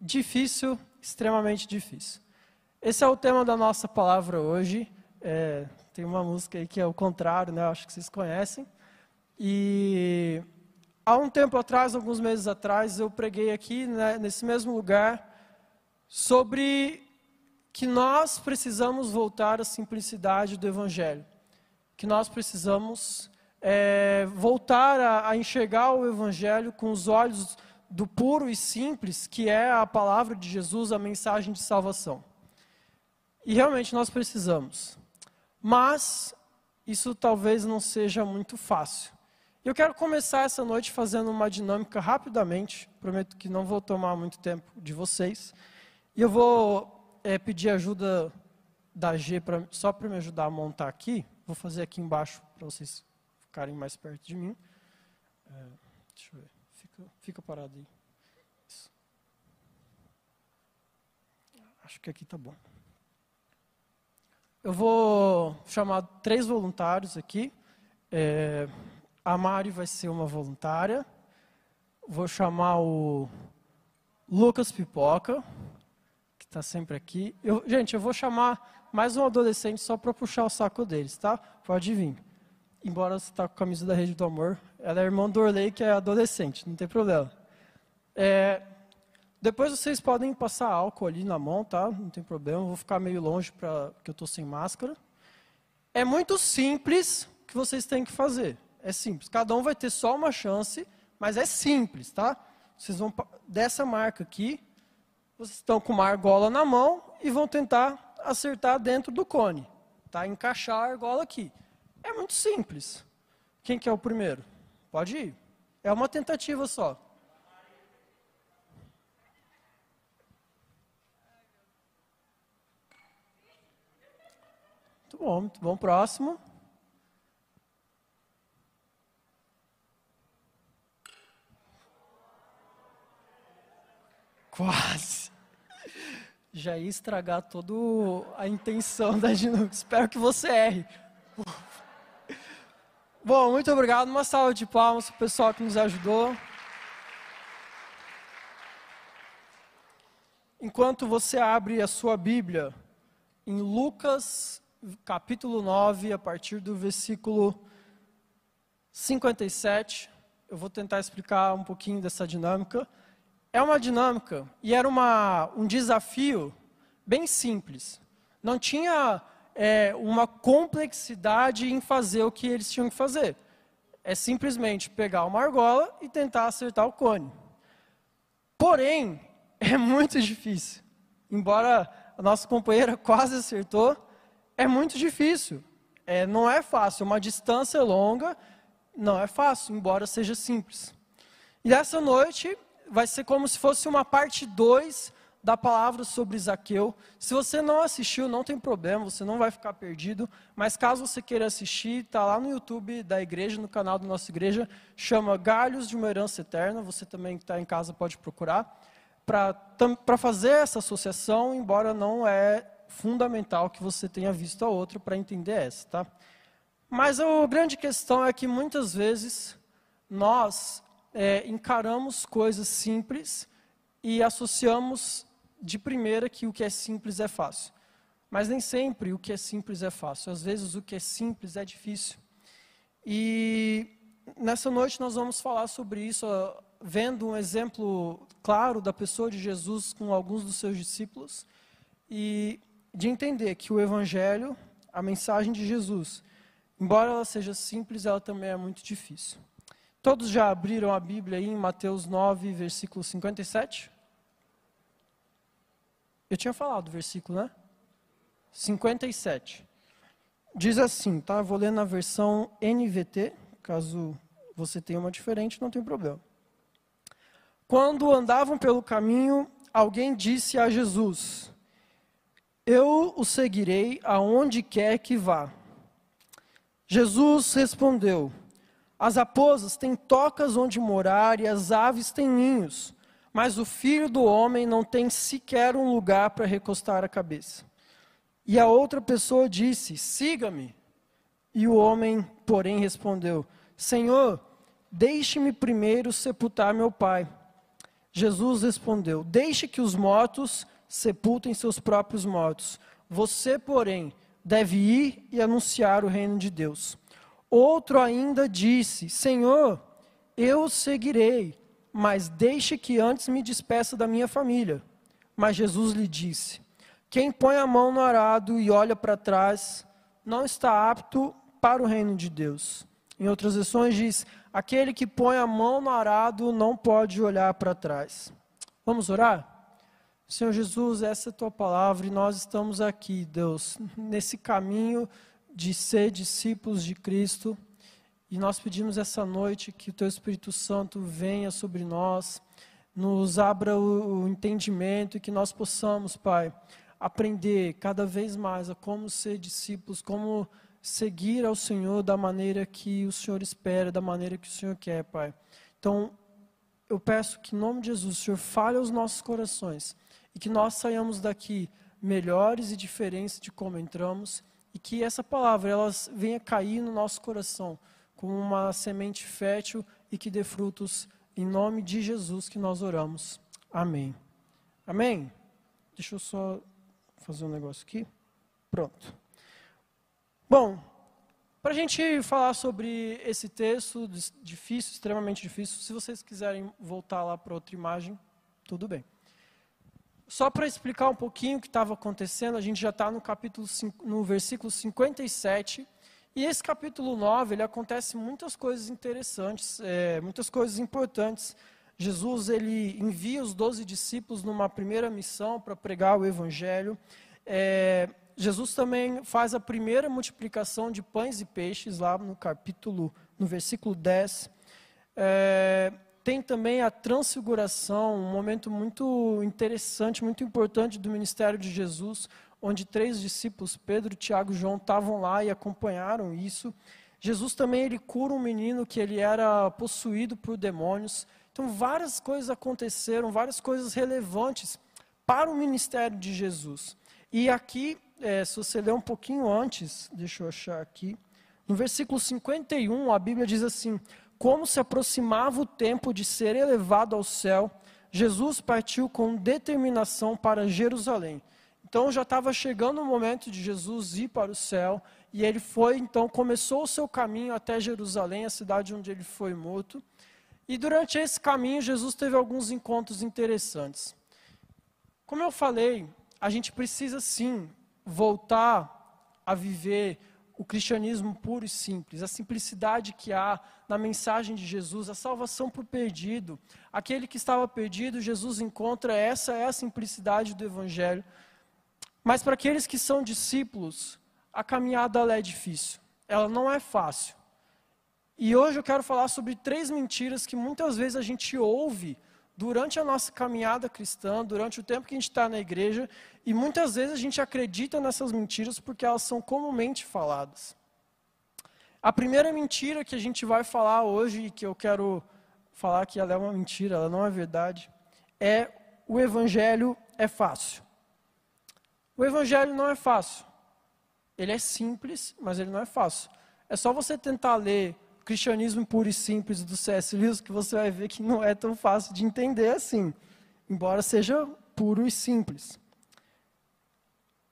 Difícil, extremamente difícil. Esse é o tema da nossa palavra hoje. É, tem uma música aí que é o contrário, né? Acho que vocês conhecem. E há um tempo atrás, alguns meses atrás, eu preguei aqui, né, nesse mesmo lugar, sobre que nós precisamos voltar à simplicidade do Evangelho. Que nós precisamos é, voltar a, a enxergar o Evangelho com os olhos do puro e simples, que é a palavra de Jesus, a mensagem de salvação. E realmente nós precisamos. Mas isso talvez não seja muito fácil. Eu quero começar essa noite fazendo uma dinâmica rapidamente. Prometo que não vou tomar muito tempo de vocês. E eu vou é, pedir ajuda da G pra, só para me ajudar a montar aqui. Vou fazer aqui embaixo para vocês ficarem mais perto de mim. É, deixa eu ver. Fica, fica parado aí. Isso. Acho que aqui tá bom. Eu vou chamar três voluntários aqui. É, a Mari vai ser uma voluntária. Vou chamar o Lucas Pipoca, que está sempre aqui. Eu, gente, eu vou chamar mais um adolescente só para puxar o saco deles, tá? Pode vir. Embora você está com a camisa da Rede do Amor, ela é irmã do Orley, que é adolescente, não tem problema. É, depois vocês podem passar álcool ali na mão, tá? Não tem problema. vou ficar meio longe pra, porque eu estou sem máscara. É muito simples o que vocês têm que fazer. É simples. Cada um vai ter só uma chance, mas é simples, tá? Vocês vão dessa marca aqui. Vocês estão com uma argola na mão e vão tentar acertar dentro do cone, tá? Encaixar a argola aqui. É muito simples. Quem que é o primeiro? Pode ir. É uma tentativa só. Muito bom, muito bom. Próximo. Quase. Já ia estragar toda a intenção da dinâmica. Espero que você erre. Bom, muito obrigado. Uma salva de palmas para o pessoal que nos ajudou. Enquanto você abre a sua Bíblia em Lucas, capítulo 9, a partir do versículo 57, eu vou tentar explicar um pouquinho dessa dinâmica. É uma dinâmica e era uma, um desafio bem simples. Não tinha é, uma complexidade em fazer o que eles tinham que fazer. É simplesmente pegar uma argola e tentar acertar o cone. Porém, é muito difícil. Embora a nossa companheira quase acertou, é muito difícil. É, não é fácil. Uma distância longa não é fácil, embora seja simples. E essa noite vai ser como se fosse uma parte 2 da palavra sobre Zaqueu. Se você não assistiu, não tem problema, você não vai ficar perdido. Mas caso você queira assistir, está lá no YouTube da igreja, no canal da nossa igreja, chama Galhos de uma Herança Eterna. Você também que está em casa pode procurar. Para fazer essa associação, embora não é fundamental que você tenha visto a outra para entender essa, tá? Mas a grande questão é que muitas vezes nós é, encaramos coisas simples e associamos de primeira que o que é simples é fácil. Mas nem sempre o que é simples é fácil. Às vezes o que é simples é difícil. E nessa noite nós vamos falar sobre isso, vendo um exemplo claro da pessoa de Jesus com alguns dos seus discípulos e de entender que o evangelho, a mensagem de Jesus, embora ela seja simples, ela também é muito difícil. Todos já abriram a Bíblia aí em Mateus 9, versículo 57? Eu tinha falado o versículo, né? 57. Diz assim, tá? Vou ler na versão NVT, caso você tenha uma diferente, não tem problema. Quando andavam pelo caminho, alguém disse a Jesus: Eu o seguirei aonde quer que vá. Jesus respondeu: as raposas têm tocas onde morar e as aves têm ninhos, mas o filho do homem não tem sequer um lugar para recostar a cabeça. E a outra pessoa disse: Siga-me. E o homem, porém, respondeu: Senhor, deixe-me primeiro sepultar meu pai. Jesus respondeu: Deixe que os mortos sepultem seus próprios mortos. Você, porém, deve ir e anunciar o reino de Deus. Outro ainda disse: Senhor, eu seguirei, mas deixe que antes me despeça da minha família. Mas Jesus lhe disse: Quem põe a mão no arado e olha para trás, não está apto para o reino de Deus. Em outras versões diz: Aquele que põe a mão no arado não pode olhar para trás. Vamos orar? Senhor Jesus, essa é a tua palavra e nós estamos aqui, Deus, nesse caminho de ser discípulos de Cristo. E nós pedimos essa noite que o teu Espírito Santo venha sobre nós, nos abra o, entendimento e que nós possamos, Pai, aprender cada vez mais a como ser discípulos, como seguir ao Senhor da maneira que o Senhor espera, da maneira que o Senhor quer, Pai. Então, eu peço que, em nome de Jesus, o Senhor fale aos nossos corações e que nós saiamos daqui melhores e diferentes de como entramos e que essa palavra ela venha cair no nosso coração como uma semente fértil e que dê frutos em nome de Jesus que nós oramos. Amém. Amém. Deixa eu só fazer um negócio aqui. Pronto. Bom, para a gente falar sobre esse texto difícil, extremamente difícil, se vocês quiserem voltar lá para outra imagem, tudo bem. Só para explicar um pouquinho o que estava acontecendo, a gente já está no capítulo no versículo 57, e esse capítulo 9, ele acontece muitas coisas interessantes, é, muitas coisas importantes. Jesus ele envia os doze discípulos numa primeira missão para pregar o evangelho. É, Jesus também faz a primeira multiplicação de pães e peixes, lá no capítulo, no versículo 10. É, tem também a transfiguração, um momento muito interessante, muito importante do ministério de Jesus, onde três discípulos, Pedro, Tiago e João, estavam lá e acompanharam isso. Jesus também ele cura um menino que ele era possuído por demônios. Então várias coisas aconteceram, várias coisas relevantes para o ministério de Jesus. E aqui é, se você ler um pouquinho antes, deixa eu achar aqui, no versículo 51, a Bíblia diz assim: Como se aproximava o tempo de ser elevado ao céu, Jesus partiu com determinação para Jerusalém. Então já estava chegando o momento de Jesus ir para o céu, e ele foi, então, começou o seu caminho até Jerusalém, a cidade onde ele foi morto. E durante esse caminho, Jesus teve alguns encontros interessantes. Como eu falei, a gente precisa sim voltar a viver o cristianismo puro e simples, a simplicidade que há na mensagem de Jesus, a salvação para o perdido. Aquele que estava perdido, Jesus encontra, essa é a simplicidade do Evangelho. Mas para aqueles que são discípulos, a caminhada é difícil, ela não é fácil. E hoje eu quero falar sobre três mentiras que muitas vezes a gente ouve durante a nossa caminhada cristã, durante o tempo que a gente está na igreja, e muitas vezes a gente acredita nessas mentiras porque elas são comumente faladas. A primeira mentira que a gente vai falar hoje, e que eu quero falar que ela é uma mentira, ela não é verdade, é o evangelho é fácil. O evangelho não é fácil. Ele é simples, mas ele não é fácil. É só você tentar ler cristianismo puro e simples do C.S. Lewis, que você vai ver que não é tão fácil de entender assim, embora seja puro e simples.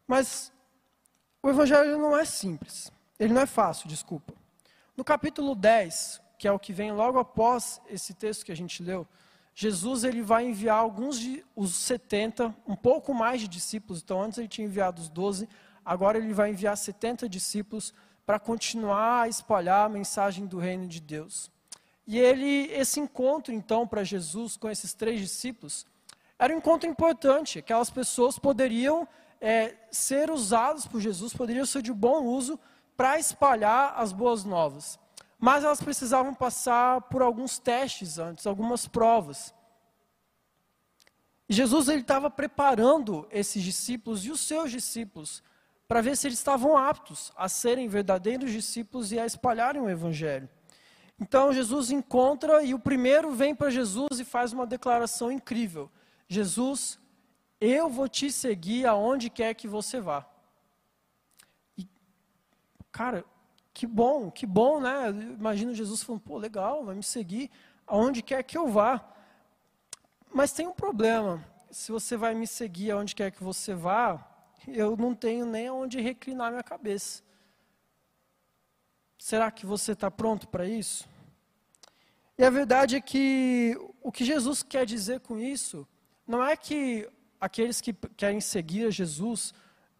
Mas o evangelho não é simples, ele não é fácil, desculpa. No capítulo 10, que é o que vem logo após esse texto que a gente leu, Jesus ele vai enviar alguns de os 70, um pouco mais de discípulos, então antes ele tinha enviado os 12, agora ele vai enviar 70 discípulos para continuar a espalhar a mensagem do reino de Deus. E ele, esse encontro então para Jesus com esses três discípulos, era um encontro importante. Aquelas pessoas poderiam é, ser usadas por Jesus, poderiam ser de bom uso para espalhar as boas novas. Mas elas precisavam passar por alguns testes antes, algumas provas. Jesus ele estava preparando esses discípulos e os seus discípulos para ver se eles estavam aptos a serem verdadeiros discípulos e a espalharem o evangelho. Então Jesus encontra e o primeiro vem para Jesus e faz uma declaração incrível: Jesus, eu vou te seguir aonde quer que você vá. E, cara, que bom, que bom, né? Imagina Jesus falando, pô, legal, vai me seguir aonde quer que eu vá. mas tem um problema. Se você vai me seguir aonde quer que você vá, eu não tenho nem aonde reclinar minha cabeça. Será que você está pronto para isso? E a verdade é que o que Jesus quer dizer com isso não é que aqueles que querem seguir a Jesus,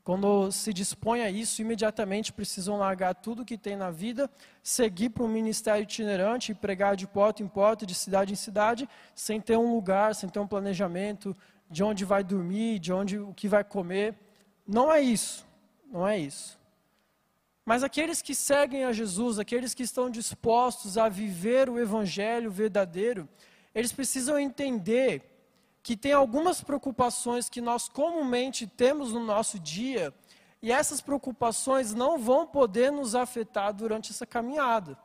quando se dispõem a isso, imediatamente precisam largar tudo que tem na vida, seguir para um ministério itinerante e pregar de porta em porta, de cidade em cidade, sem ter um lugar, sem ter um planejamento de onde vai dormir, de onde o que vai comer. Não é isso. Não é isso. Mas aqueles que seguem a Jesus, aqueles que estão dispostos a viver o evangelho verdadeiro, eles precisam entender que tem algumas preocupações que nós comumente temos no nosso dia, e essas preocupações não vão poder nos afetar durante essa caminhada.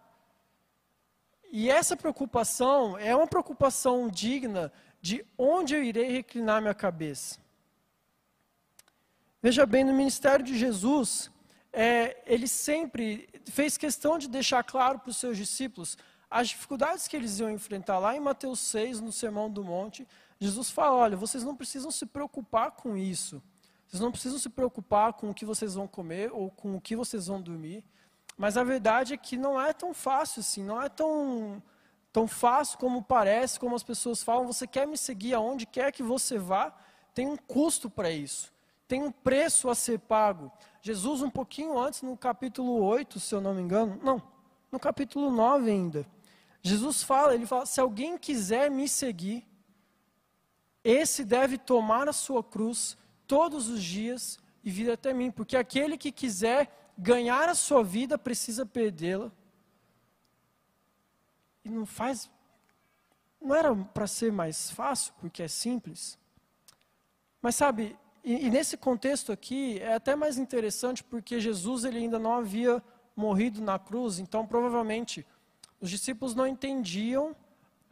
E essa preocupação é uma preocupação digna de onde eu irei reclinar minha cabeça. Veja bem, no ministério de Jesus, é, ele sempre fez questão de deixar claro para os seus discípulos as dificuldades que eles iam enfrentar. Lá em Mateus 6, no Sermão do Monte, Jesus fala: olha, vocês não precisam se preocupar com isso. Vocês não precisam se preocupar com o que vocês vão comer ou com o que vocês vão dormir. Mas a verdade é que não é tão fácil assim, não é tão, tão fácil como parece, como as pessoas falam. Você quer me seguir aonde quer que você vá, tem um custo para isso, tem um preço a ser pago. Jesus, um pouquinho antes, no capítulo 8, se eu não me engano, não, no capítulo 9 ainda, Jesus fala, ele fala, se alguém quiser me seguir, esse deve tomar a sua cruz todos os dias e vir até mim, porque aquele que quiser ganhar a sua vida precisa perdê-la. E não faz não era para ser mais fácil, porque é simples. Mas sabe, e, e, nesse contexto aqui é até mais interessante porque Jesus ele ainda não havia morrido na cruz, então provavelmente os discípulos não entendiam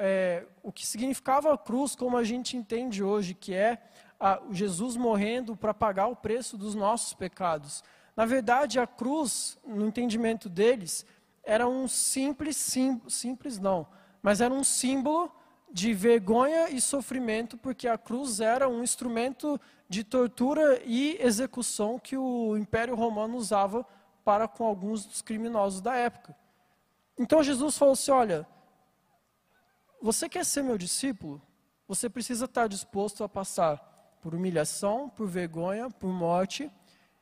é, o que significava a cruz como a gente entende hoje, que é a, Jesus morrendo para pagar o preço dos nossos pecados. Na verdade, a cruz, no entendimento deles, era um simples, sim, simples não, mas era um símbolo de vergonha e sofrimento, porque a cruz era um instrumento de tortura e execução que o Império Romano usava para com alguns dos criminosos da época. Então Jesus falou assim: olha, você quer ser meu discípulo? Você precisa estar disposto a passar por humilhação, por vergonha, por morte,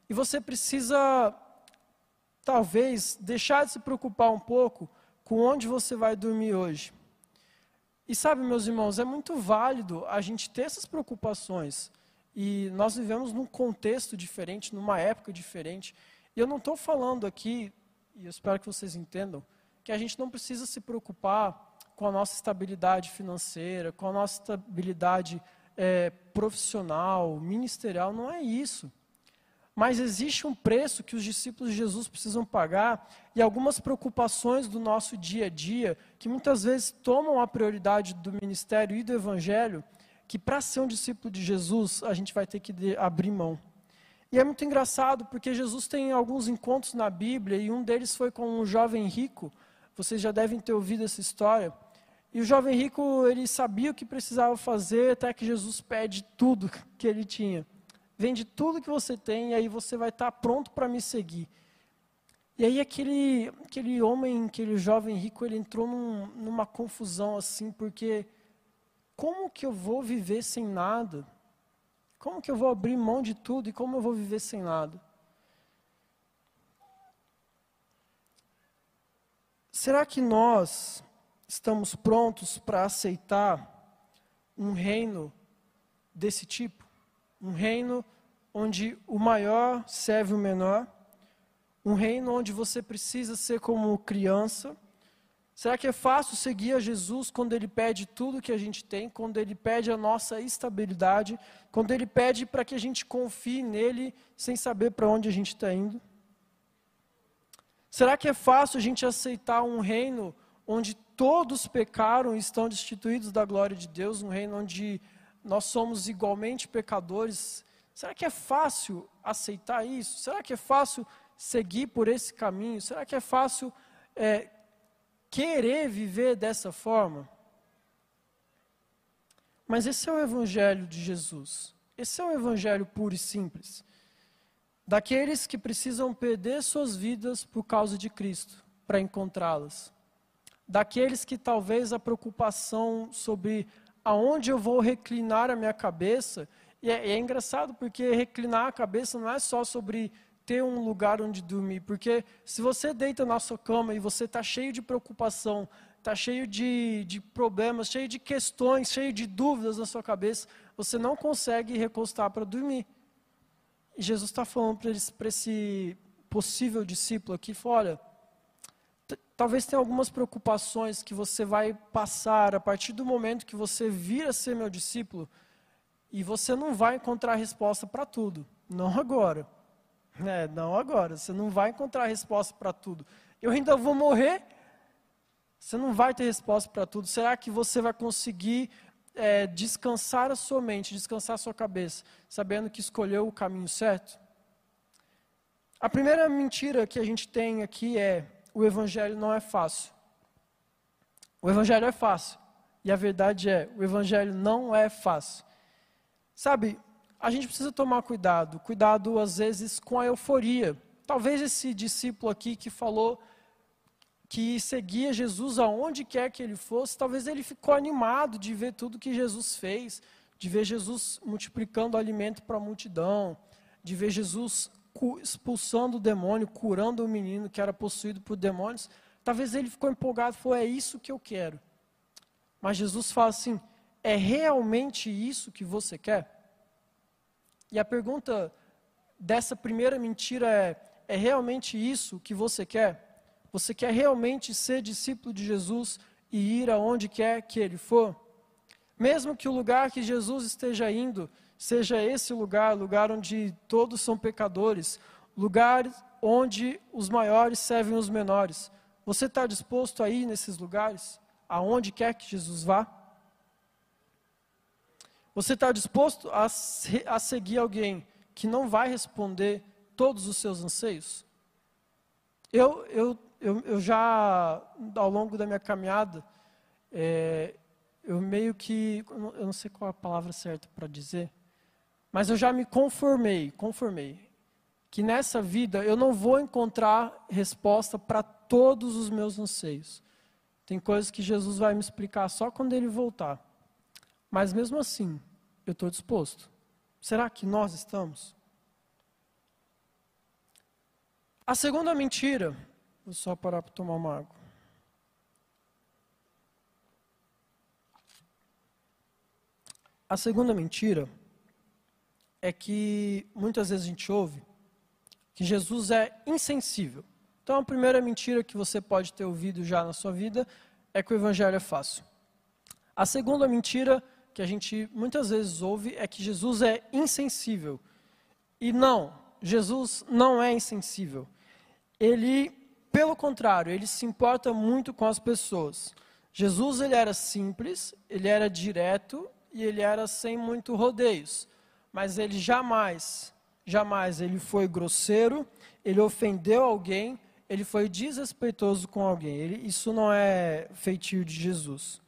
e você precisa, talvez, deixar de se preocupar um pouco com onde você vai dormir hoje. E sabe, meus irmãos, é muito válido a gente ter essas preocupações. E nós vivemos num contexto diferente, numa época diferente. E eu não estou falando aqui, e eu espero que vocês entendam, que a gente não precisa se preocupar com a nossa estabilidade financeira, com a nossa estabilidade é, profissional, ministerial. Não é isso. Mas existe um preço que os discípulos de Jesus precisam pagar e algumas preocupações do nosso dia a dia, que muitas vezes tomam a prioridade do ministério e do evangelho, que para ser um discípulo de Jesus, a gente vai ter que abrir mão. E é muito engraçado, porque Jesus tem alguns encontros na Bíblia, e um deles foi com um jovem rico. Vocês já devem ter ouvido essa história. E o jovem rico, ele sabia o que precisava fazer, até que Jesus pede tudo que ele tinha. Vende tudo que você tem, e aí você vai estar pronto para me seguir. E aí aquele, aquele homem, aquele jovem rico, ele entrou num, numa confusão assim, porque como que eu vou viver sem nada? Como que eu vou abrir mão de tudo e como eu vou viver sem nada? Será que nós estamos prontos para aceitar um reino desse tipo? Um reino onde o maior serve o menor? Um reino onde você precisa ser como criança? Será que é fácil seguir a Jesus quando Ele pede tudo que a gente tem, quando Ele pede a nossa estabilidade, quando Ele pede para que a gente confie nele sem saber para onde a gente está indo? Será que é fácil a gente aceitar um reino onde todos pecaram e estão destituídos da glória de Deus, um reino onde nós somos igualmente pecadores? Será que é fácil aceitar isso? Será que é fácil seguir por esse caminho? Será que é fácil é, querer viver dessa forma. Mas esse é o evangelho de Jesus. Esse é o evangelho puro e simples. Daqueles que precisam perder suas vidas por causa de Cristo, para encontrá-las. Daqueles que talvez a preocupação sobre aonde eu vou reclinar a minha cabeça, e é, é engraçado porque reclinar a cabeça não é só sobre ter um lugar onde dormir, porque se você deita na sua cama e você está cheio de preocupação, está cheio de, de problemas, cheio de questões, cheio de dúvidas na sua cabeça, você não consegue recostar para dormir. E Jesus está falando para esse, possível discípulo aqui, olha, talvez tenha algumas preocupações que você vai passar a partir do momento que você vir a ser meu discípulo, e você não vai encontrar resposta para tudo, não agora. É, não agora, você não vai encontrar resposta para tudo. Eu ainda vou morrer, você não vai ter resposta para tudo. Será que você vai conseguir é, descansar a sua mente, descansar a sua cabeça, sabendo que escolheu o caminho certo? A primeira mentira que a gente tem aqui é: o evangelho não é fácil. O evangelho é fácil. E a verdade é: o evangelho não é fácil. Sabe, a gente precisa tomar cuidado, cuidado às vezes com a euforia. Talvez esse discípulo aqui que falou que seguia Jesus aonde quer que ele fosse, talvez ele ficou animado de ver tudo que Jesus fez, de ver Jesus multiplicando alimento para a multidão, de ver Jesus expulsando o demônio, curando o menino que era possuído por demônios. Talvez ele ficou empolgado, falou: É isso que eu quero. Mas Jesus fala assim: É realmente isso que você quer? E a pergunta dessa primeira mentira é: É realmente isso que você quer? Você quer realmente ser discípulo de Jesus e ir aonde quer que ele for? Mesmo que o lugar que Jesus esteja indo seja esse lugar, lugar onde todos são pecadores, lugar onde os maiores servem os menores. Você está disposto a ir nesses lugares, aonde quer que Jesus vá? Você está disposto a, a seguir alguém que não vai responder todos os seus anseios? Eu, eu eu, eu já, ao longo da minha caminhada, é, eu meio que, eu não sei qual a palavra certa para dizer, mas eu já me conformei, conformei, que nessa vida eu não vou encontrar resposta para todos os meus anseios. Tem coisas que Jesus vai me explicar só quando ele voltar. Mas mesmo assim, eu estou disposto. Será que nós estamos? A segunda mentira Vou só parar para tomar uma água. A segunda mentira é que muitas vezes a gente ouve que Jesus é insensível. Então a primeira mentira que você pode ter ouvido já na sua vida é que o evangelho é fácil. A segunda mentira que a gente muitas vezes ouve é que Jesus é insensível. E não, Jesus não é insensível. Ele pelo contrário, ele se importa muito com as pessoas. Jesus ele era simples, ele era direto e ele era sem muito rodeios. Mas ele jamais, jamais ele foi grosseiro, ele ofendeu alguém, ele foi desrespeitoso com alguém. Ele, isso não é feitio de Jesus.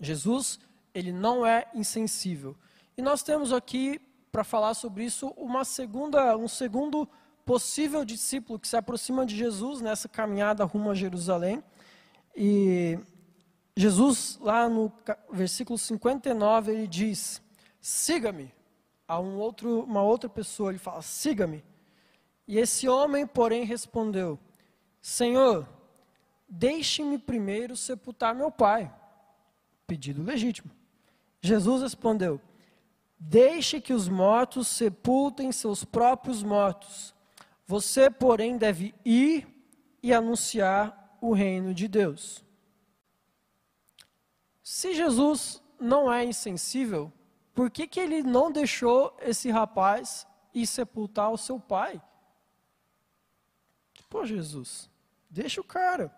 Jesus, ele não é insensível. E nós temos aqui para falar sobre isso uma segunda, um segundo possível discípulo que se aproxima de Jesus nessa caminhada rumo a Jerusalém. E Jesus, lá no versículo 59, ele diz: Siga-me. A um outro, uma outra pessoa, ele fala: Siga-me. E esse homem, porém, respondeu: Senhor, deixe-me primeiro sepultar meu pai. Pedido legítimo. Jesus respondeu: Deixe que os mortos sepultem seus próprios mortos. Você, porém, deve ir e anunciar o reino de Deus. Se Jesus não é insensível, por que, que ele não deixou esse rapaz ir sepultar o seu pai? Pô, Jesus, deixa o cara.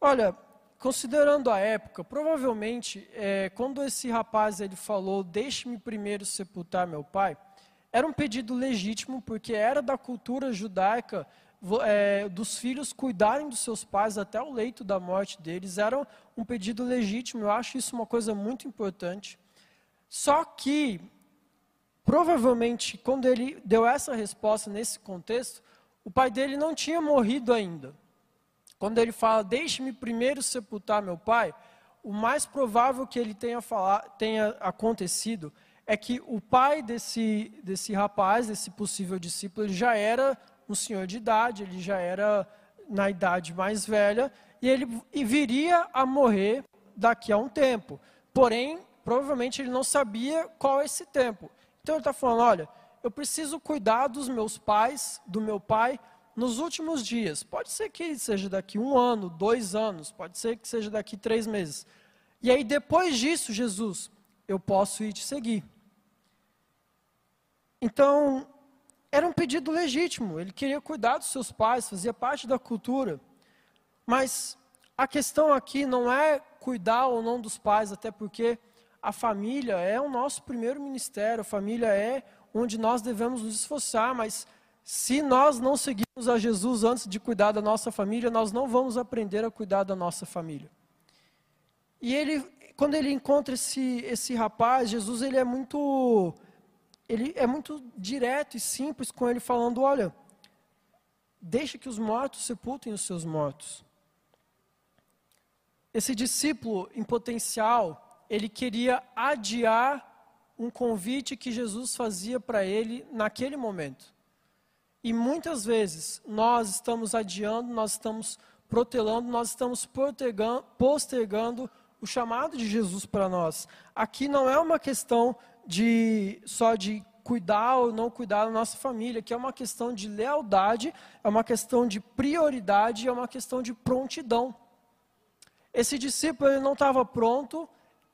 Olha, considerando a época, provavelmente, é, quando esse rapaz ele falou, deixe-me primeiro sepultar meu pai, era um pedido legítimo, porque era da cultura judaica é, dos filhos cuidarem dos seus pais até o leito da morte deles, era um pedido legítimo, eu acho isso uma coisa muito importante. Só que, provavelmente, quando ele deu essa resposta nesse contexto, o pai dele não tinha morrido ainda. Quando ele fala, deixe-me primeiro sepultar meu pai, o mais provável que ele tenha, falar, tenha acontecido é que o pai desse, desse rapaz, desse possível discípulo, já era um senhor de idade, ele já era na idade mais velha, e ele viria a morrer daqui a um tempo. Porém, provavelmente ele não sabia qual é esse tempo. Então ele está falando: olha, eu preciso cuidar dos meus pais, do meu pai, nos últimos dias. Pode ser que seja daqui um ano, dois anos, pode ser que seja daqui três meses. E aí, depois disso, Jesus, eu posso ir te seguir. Então, era um pedido legítimo. Ele queria cuidar dos seus pais, fazia parte da cultura. Mas a questão aqui não é cuidar ou não dos pais, até porque a família é o nosso primeiro ministério, a família é onde nós devemos nos esforçar, mas se nós não seguirmos a Jesus antes de cuidar da nossa família, nós não vamos aprender a cuidar da nossa família. E ele, quando ele encontra esse, esse rapaz, Jesus ele é muito ele é muito direto e simples com ele falando, olha, deixa que os mortos sepultem os seus mortos. Esse discípulo em potencial, ele queria adiar um convite que Jesus fazia para ele naquele momento. E muitas vezes nós estamos adiando, nós estamos protelando, nós estamos postergando o chamado de Jesus para nós. Aqui não é uma questão de só de cuidar ou não cuidar da nossa família, que é uma questão de lealdade, é uma questão de prioridade, é uma questão de prontidão. Esse discípulo ele não estava pronto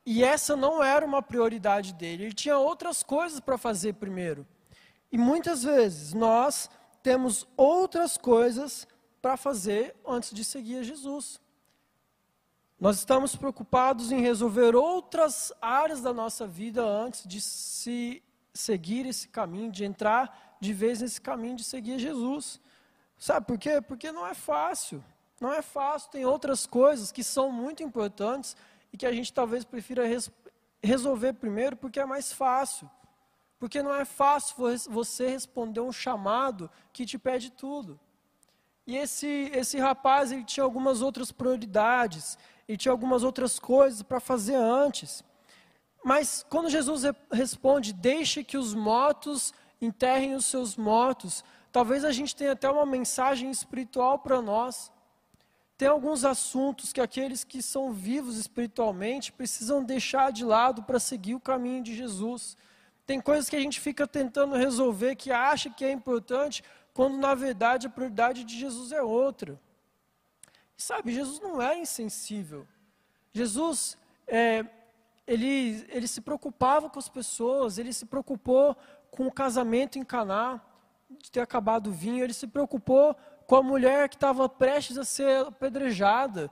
e essa não era uma prioridade dele. Ele tinha outras coisas para fazer primeiro. E muitas vezes nós temos outras coisas para fazer antes de seguir a Jesus. Nós estamos preocupados em resolver outras áreas da nossa vida antes de se seguir esse caminho, de entrar de vez nesse caminho de seguir Jesus. Sabe por quê? Porque não é fácil. Não é fácil, tem outras coisas que são muito importantes e que a gente talvez prefira res resolver primeiro porque é mais fácil. Porque não é fácil você responder um chamado que te pede tudo. E esse, esse rapaz, ele tinha algumas outras prioridades, ele tinha algumas outras coisas para fazer antes. Mas quando Jesus responde, deixe que os mortos enterrem os seus mortos, talvez a gente tenha até uma mensagem espiritual para nós. Tem alguns assuntos que aqueles que são vivos espiritualmente precisam deixar de lado para seguir o caminho de Jesus. Tem coisas que a gente fica tentando resolver, que acha que é importante, quando na verdade a prioridade de Jesus é outra. Sabe, Jesus não é insensível. Jesus, é, ele, ele se preocupava com as pessoas, ele se preocupou com o casamento em Caná, de ter acabado o vinho, ele se preocupou com a mulher que estava prestes a ser apedrejada.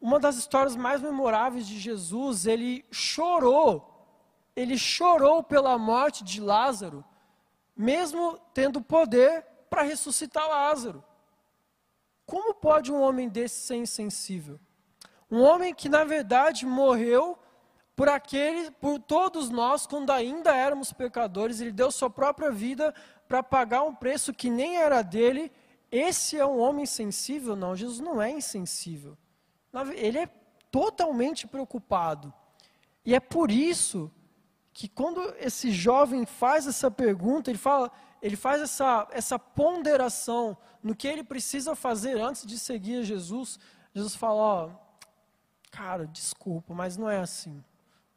Uma das histórias mais memoráveis de Jesus, ele chorou ele chorou pela morte de Lázaro, mesmo tendo poder para ressuscitar Lázaro. Como pode um homem desse ser insensível? Um homem que na verdade morreu por aquele, por todos nós, quando ainda éramos pecadores, ele deu sua própria vida para pagar um preço que nem era dele. Esse é um homem insensível? Não, Jesus não é insensível. Ele é totalmente preocupado. E é por isso que quando esse jovem faz essa pergunta, ele fala, ele faz essa, essa ponderação no que ele precisa fazer antes de seguir Jesus. Jesus fala: ó, cara, desculpa, mas não é assim.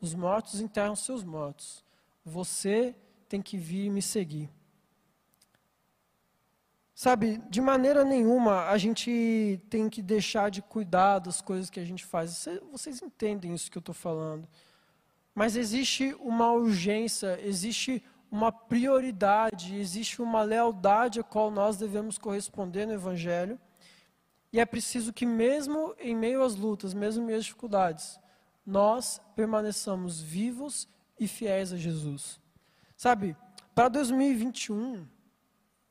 Os mortos enterram seus mortos. Você tem que vir me seguir. Sabe, de maneira nenhuma a gente tem que deixar de cuidar das coisas que a gente faz. Vocês entendem isso que eu estou falando. Mas existe uma urgência, existe uma prioridade, existe uma lealdade a qual nós devemos corresponder no Evangelho. E é preciso que, mesmo em meio às lutas, mesmo em meio às dificuldades, nós permaneçamos vivos e fiéis a Jesus. Sabe, para 2021,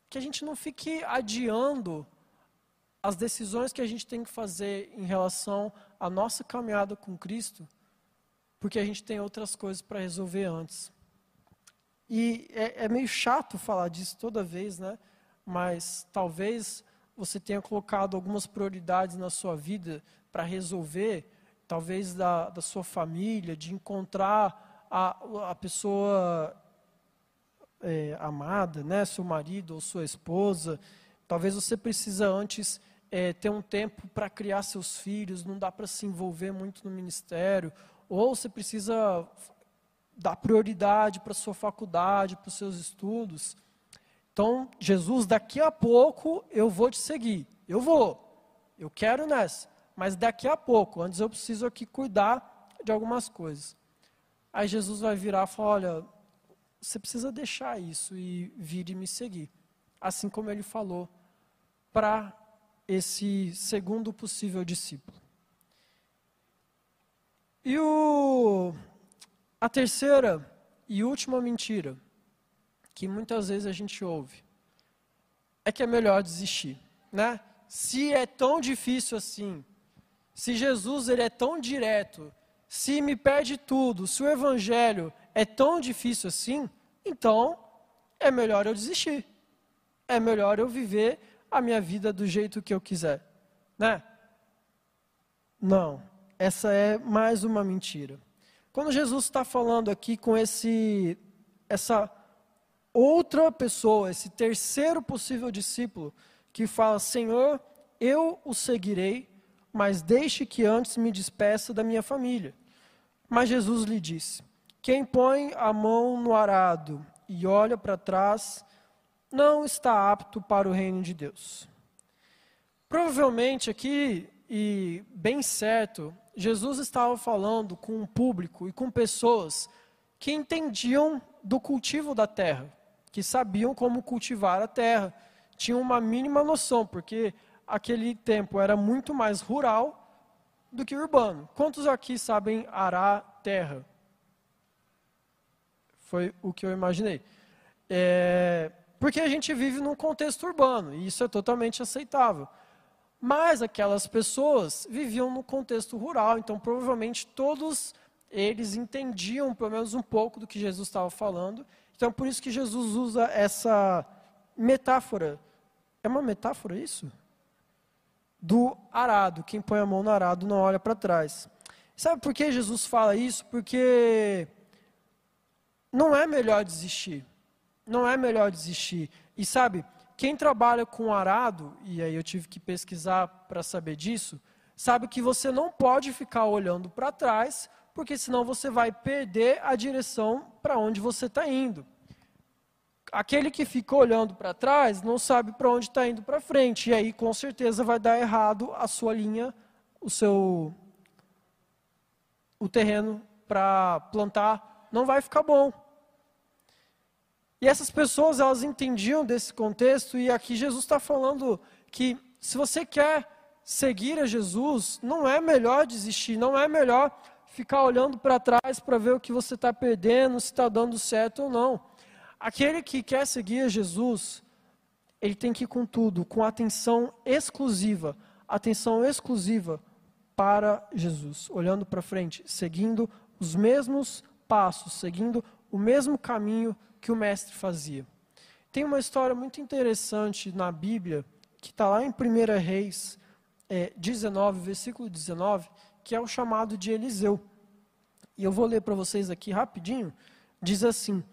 que a gente não fique adiando as decisões que a gente tem que fazer em relação à nossa caminhada com Cristo, porque a gente tem outras coisas para resolver antes. E é, é, meio chato falar disso toda vez, né? Mas talvez você tenha colocado algumas prioridades na sua vida para resolver, talvez da, da sua família, de encontrar a, a pessoa é, amada, né? Seu marido ou sua esposa. Talvez você precisa antes é, ter um tempo para criar seus filhos, não dá para se envolver muito no ministério, ou você precisa dar prioridade para a sua faculdade, para os seus estudos. Então, Jesus, daqui a pouco eu vou te seguir. Eu vou. Eu quero nessa. Mas daqui a pouco, antes eu preciso aqui cuidar de algumas coisas. Aí Jesus vai virar e falar: olha, você precisa deixar isso e vir e me seguir. Assim como ele falou para esse segundo possível discípulo. E o, a terceira e última mentira, que muitas vezes a gente ouve, é que é melhor desistir, né? Se é tão difícil assim, se Jesus ele é tão direto, se me pede tudo, se o evangelho é tão difícil assim, então é melhor eu desistir. É melhor eu viver a minha vida do jeito que eu quiser, né? Não, essa é mais uma mentira. Quando Jesus está falando aqui com esse, essa outra pessoa, esse terceiro possível discípulo, que fala: Senhor, eu o seguirei, mas deixe que antes me despeça da minha família. Mas Jesus lhe disse: Quem põe a mão no arado e olha para trás não está apto para o reino de Deus. Provavelmente aqui, e bem certo, Jesus estava falando com um público e com pessoas que entendiam do cultivo da terra, que sabiam como cultivar a terra, tinham uma mínima noção, porque aquele tempo era muito mais rural do que urbano. Quantos aqui sabem arar terra? Foi o que eu imaginei. É, porque a gente vive num contexto urbano, e isso é totalmente aceitável. Mas aquelas pessoas viviam no contexto rural, então provavelmente todos eles entendiam pelo menos um pouco do que Jesus estava falando. Então por isso que Jesus usa essa metáfora. É uma metáfora isso? Do arado. Quem põe a mão no arado não olha para trás. Sabe por que Jesus fala isso? Porque não é melhor desistir não é melhor desistir. E sabe, quem trabalha com arado, e aí eu tive que pesquisar para saber disso, sabe que você não pode ficar olhando para trás, porque senão você vai perder a direção para onde você está indo. Aquele que fica olhando para trás não sabe para onde está indo para frente, e aí com certeza vai dar errado a sua linha, o seu o terreno para plantar não vai ficar bom. E essas pessoas, elas entendiam desse contexto, e aqui Jesus está falando que se você quer seguir a Jesus, não é melhor desistir, não é melhor ficar olhando para trás para ver o que você está perdendo, se está dando certo ou não. Aquele que quer seguir a Jesus, ele tem que ir com tudo, com atenção exclusiva, atenção exclusiva para Jesus, olhando para frente, seguindo os mesmos passos, seguindo o mesmo caminho que o mestre fazia. Tem uma história muito interessante na Bíblia, que está lá em 1 Reis é, 19, versículo 19, que é o chamado de Eliseu. E eu vou ler para vocês aqui rapidinho. Diz assim: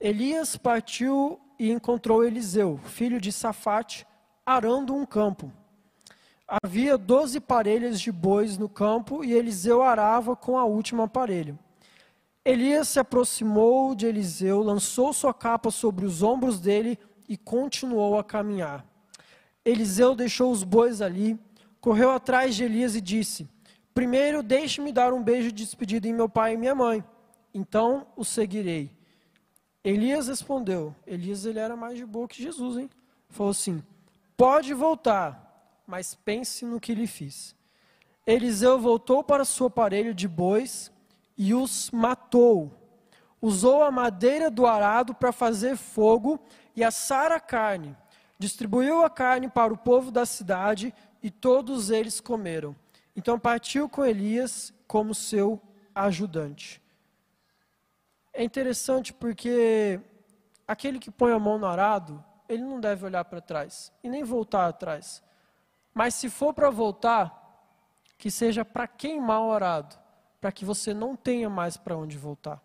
Elias partiu e encontrou Eliseu, filho de Safate, arando um campo. Havia doze parelhas de bois no campo e Eliseu arava com a última parelha. Elias se aproximou de Eliseu, lançou sua capa sobre os ombros dele e continuou a caminhar. Eliseu deixou os bois ali, correu atrás de Elias e disse: Primeiro, deixe-me dar um beijo de despedida em meu pai e minha mãe. Então o seguirei. Elias respondeu: Elias ele era mais de boa que Jesus, hein? Falou assim: Pode voltar, mas pense no que lhe fiz. Eliseu voltou para seu aparelho de bois e os matou. Usou a madeira do arado para fazer fogo e assar a carne. Distribuiu a carne para o povo da cidade e todos eles comeram. Então partiu com Elias como seu ajudante. É interessante porque aquele que põe a mão no arado, ele não deve olhar para trás e nem voltar atrás. Mas se for para voltar, que seja para queimar o arado, para que você não tenha mais para onde voltar.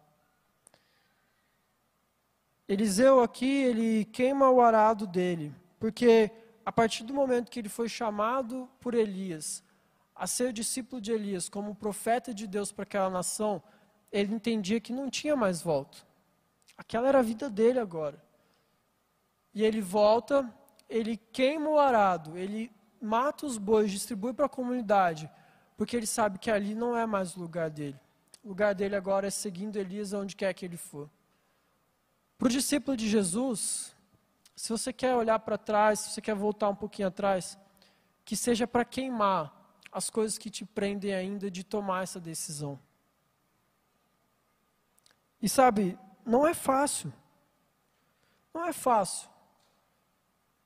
Eliseu aqui, ele queima o arado dele, porque a partir do momento que ele foi chamado por Elias a ser discípulo de Elias, como profeta de Deus para aquela nação, ele entendia que não tinha mais volta. Aquela era a vida dele agora. E ele volta, ele queima o arado, ele mata os bois, distribui para a comunidade, porque ele sabe que ali não é mais o lugar dele. O lugar dele agora é seguindo Elias aonde quer que ele for. Para o discípulo de Jesus, se você quer olhar para trás, se você quer voltar um pouquinho atrás, que seja para queimar as coisas que te prendem ainda de tomar essa decisão. E sabe, não é fácil. Não é fácil.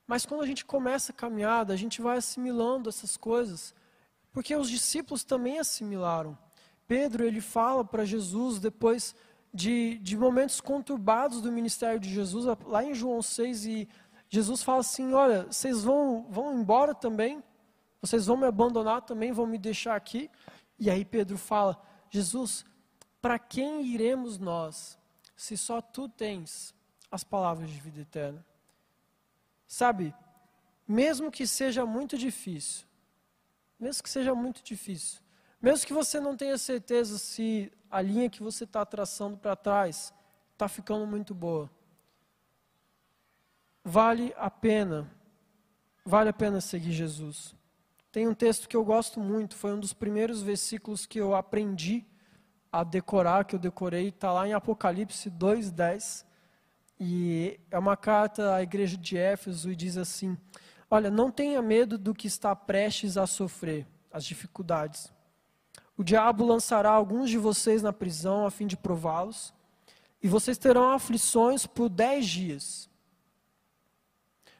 Mas quando a gente começa a caminhada, a gente vai assimilando essas coisas, porque os discípulos também assimilaram. Pedro, ele fala para Jesus depois de, de momentos conturbados do ministério de Jesus, lá em João 6, e Jesus fala assim: Olha, vocês vão, vão embora também? Vocês vão me abandonar também, vão me deixar aqui. E aí Pedro fala: Jesus, para quem iremos nós, se só tu tens as palavras de vida eterna? Sabe, mesmo que seja muito difícil, mesmo que seja muito difícil, mesmo que você não tenha certeza se a linha que você está traçando para trás está ficando muito boa, vale a pena, vale a pena seguir Jesus. Tem um texto que eu gosto muito, foi um dos primeiros versículos que eu aprendi a decorar, que eu decorei, está lá em Apocalipse 2,10. E é uma carta à igreja de Éfeso e diz assim: Olha, não tenha medo do que está prestes a sofrer, as dificuldades. O diabo lançará alguns de vocês na prisão a fim de prová-los, e vocês terão aflições por dez dias.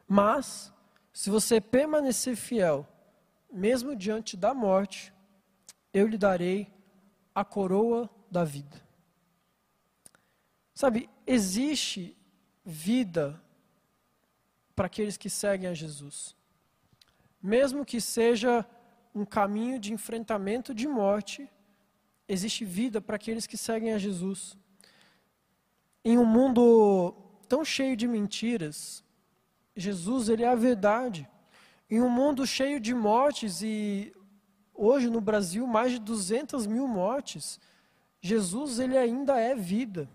Mas, se você permanecer fiel, mesmo diante da morte, eu lhe darei a coroa da vida. Sabe, existe vida para aqueles que seguem a Jesus. Mesmo que seja um caminho de enfrentamento de morte, existe vida para aqueles que seguem a Jesus. Em um mundo tão cheio de mentiras, Jesus ele é a verdade. Em um mundo cheio de mortes e hoje no Brasil mais de 200 mil mortes, Jesus ele ainda é vida.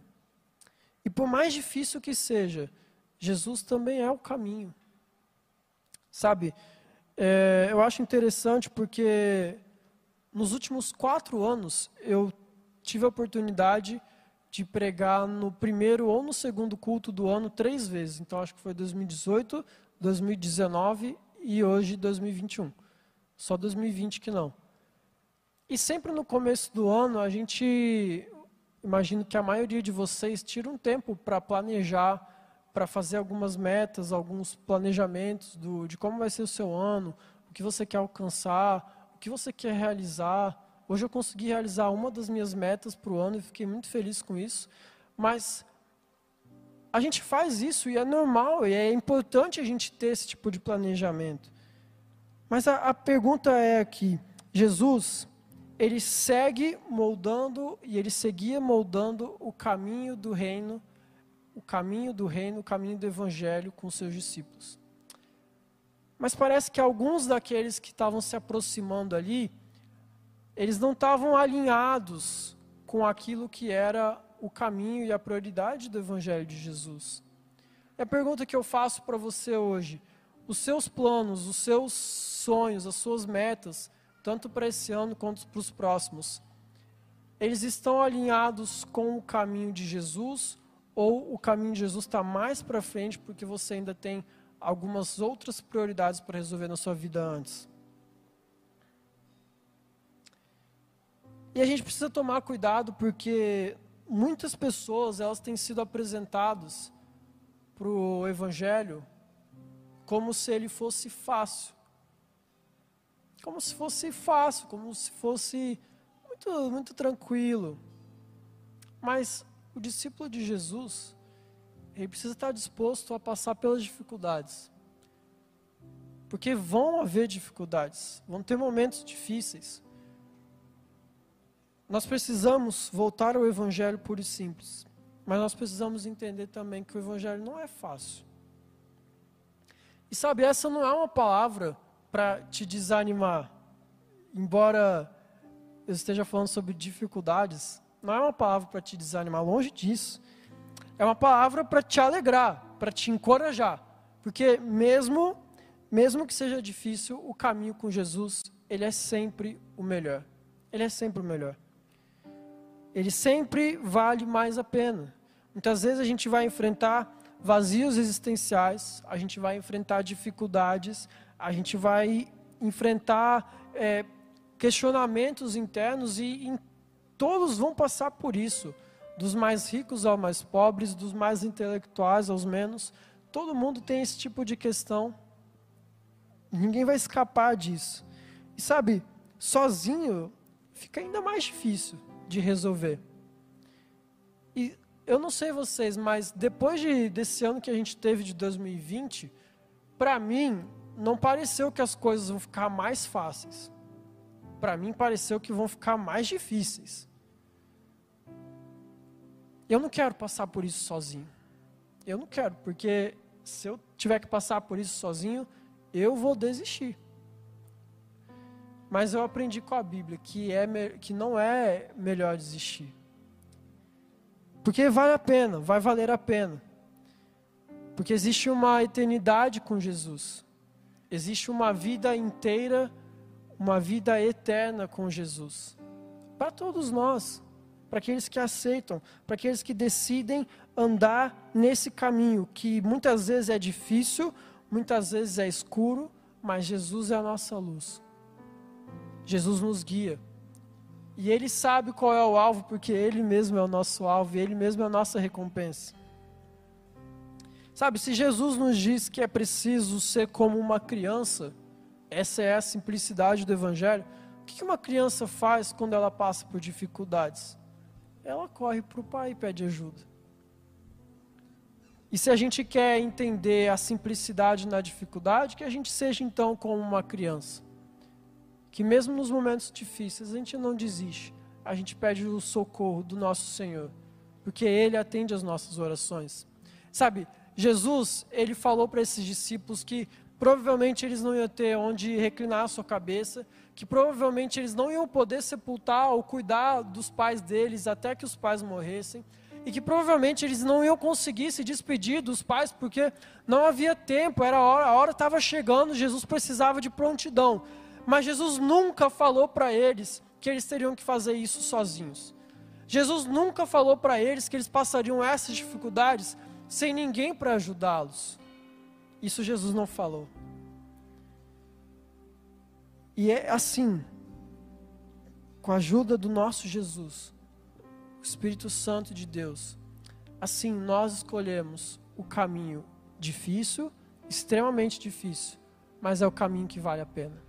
E por mais difícil que seja, Jesus também é o caminho. Sabe, é, eu acho interessante porque nos últimos quatro anos eu tive a oportunidade de pregar no primeiro ou no segundo culto do ano três vezes. Então acho que foi 2018, 2019 e hoje 2021. Só 2020 que não. E sempre no começo do ano a gente, imagino que a maioria de vocês tira um tempo para planejar, para fazer algumas metas, alguns planejamentos do, de como vai ser o seu ano, o que você quer alcançar, o que você quer realizar. Hoje eu consegui realizar uma das minhas metas para o ano e fiquei muito feliz com isso. Mas a gente faz isso e é normal, e é importante a gente ter esse tipo de planejamento. Mas a, a pergunta é aqui: Jesus, ele segue moldando e ele seguia moldando o caminho do reino, o caminho do reino, o caminho do evangelho com seus discípulos. Mas parece que alguns daqueles que estavam se aproximando ali, eles não estavam alinhados com aquilo que era o caminho e a prioridade do Evangelho de Jesus. E a pergunta que eu faço para você hoje: os seus planos, os seus sonhos, as suas metas, tanto para esse ano quanto para os próximos, eles estão alinhados com o caminho de Jesus ou o caminho de Jesus está mais para frente porque você ainda tem algumas outras prioridades para resolver na sua vida antes? E a gente precisa tomar cuidado porque muitas pessoas elas têm sido apresentadas para o Evangelho como se ele fosse fácil. como se fosse fácil, como se fosse muito, muito tranquilo. Mas o discípulo de Jesus, ele precisa estar disposto a passar pelas dificuldades. Porque vão haver dificuldades, vão ter momentos difíceis. Nós precisamos voltar ao Evangelho puro e simples. Mas nós precisamos entender também que o Evangelho não é fácil. E sabe, essa não é uma palavra para te desanimar. Embora eu esteja falando sobre dificuldades, não é uma palavra para te desanimar, longe disso. É uma palavra para te alegrar, para te encorajar. Porque mesmo mesmo que seja difícil, o caminho com Jesus, ele é sempre o melhor. Ele é sempre o melhor. Ele sempre vale mais a pena. Muitas vezes a gente vai enfrentar vazios existenciais, a gente vai enfrentar dificuldades, a gente vai enfrentar é, questionamentos internos e, todos vão passar por isso, dos mais ricos aos mais pobres, dos mais intelectuais aos menos. Todo mundo tem esse tipo de questão. Ninguém vai escapar disso. E sabe, sozinho fica ainda mais difícil de resolver. E eu não sei vocês, mas depois de, desse ano que a gente teve de 2020, para mim, não pareceu que as coisas vão ficar mais fáceis. Para mim, pareceu que vão ficar mais difíceis. Eu não quero passar por isso sozinho. Eu não quero, porque se eu tiver que passar por isso sozinho, eu vou desistir. Mas eu aprendi com a Bíblia que, é, que não é melhor desistir. Porque vale a pena, vai valer a pena. Porque existe uma eternidade com Jesus. Existe uma vida inteira, uma vida eterna com Jesus. Para todos nós, para aqueles que aceitam, para aqueles que decidem andar nesse caminho que muitas vezes é difícil, muitas vezes é escuro, mas Jesus é a nossa luz. Jesus nos guia. E Ele sabe qual é o alvo, porque Ele mesmo é o nosso alvo, e Ele mesmo é a nossa recompensa. Sabe, se Jesus nos diz que é preciso ser como uma criança, essa é a simplicidade do Evangelho. O que uma criança faz quando ela passa por dificuldades? Ela corre para o pai e pede ajuda. E se a gente quer entender a simplicidade na dificuldade, que a gente seja então como uma criança. Que mesmo nos momentos difíceis a gente não desiste. A gente pede o socorro do nosso Senhor, porque Ele atende as nossas orações. Sabe, Jesus, Ele falou para esses discípulos que provavelmente eles não iam ter onde reclinar a sua cabeça, que provavelmente eles não iam poder sepultar ou cuidar dos pais deles até que os pais morressem e que provavelmente eles não iam conseguir se despedir dos pais porque não havia tempo, era hora, a hora estava chegando, Jesus precisava de prontidão. Mas Jesus nunca falou para eles que eles teriam que fazer isso sozinhos. Jesus nunca falou para eles que eles passariam essas dificuldades sem ninguém para ajudá-los. Isso Jesus não falou. E é assim, com a ajuda do nosso Jesus, o Espírito Santo de Deus. Assim, nós escolhemos o caminho difícil, extremamente difícil, mas é o caminho que vale a pena.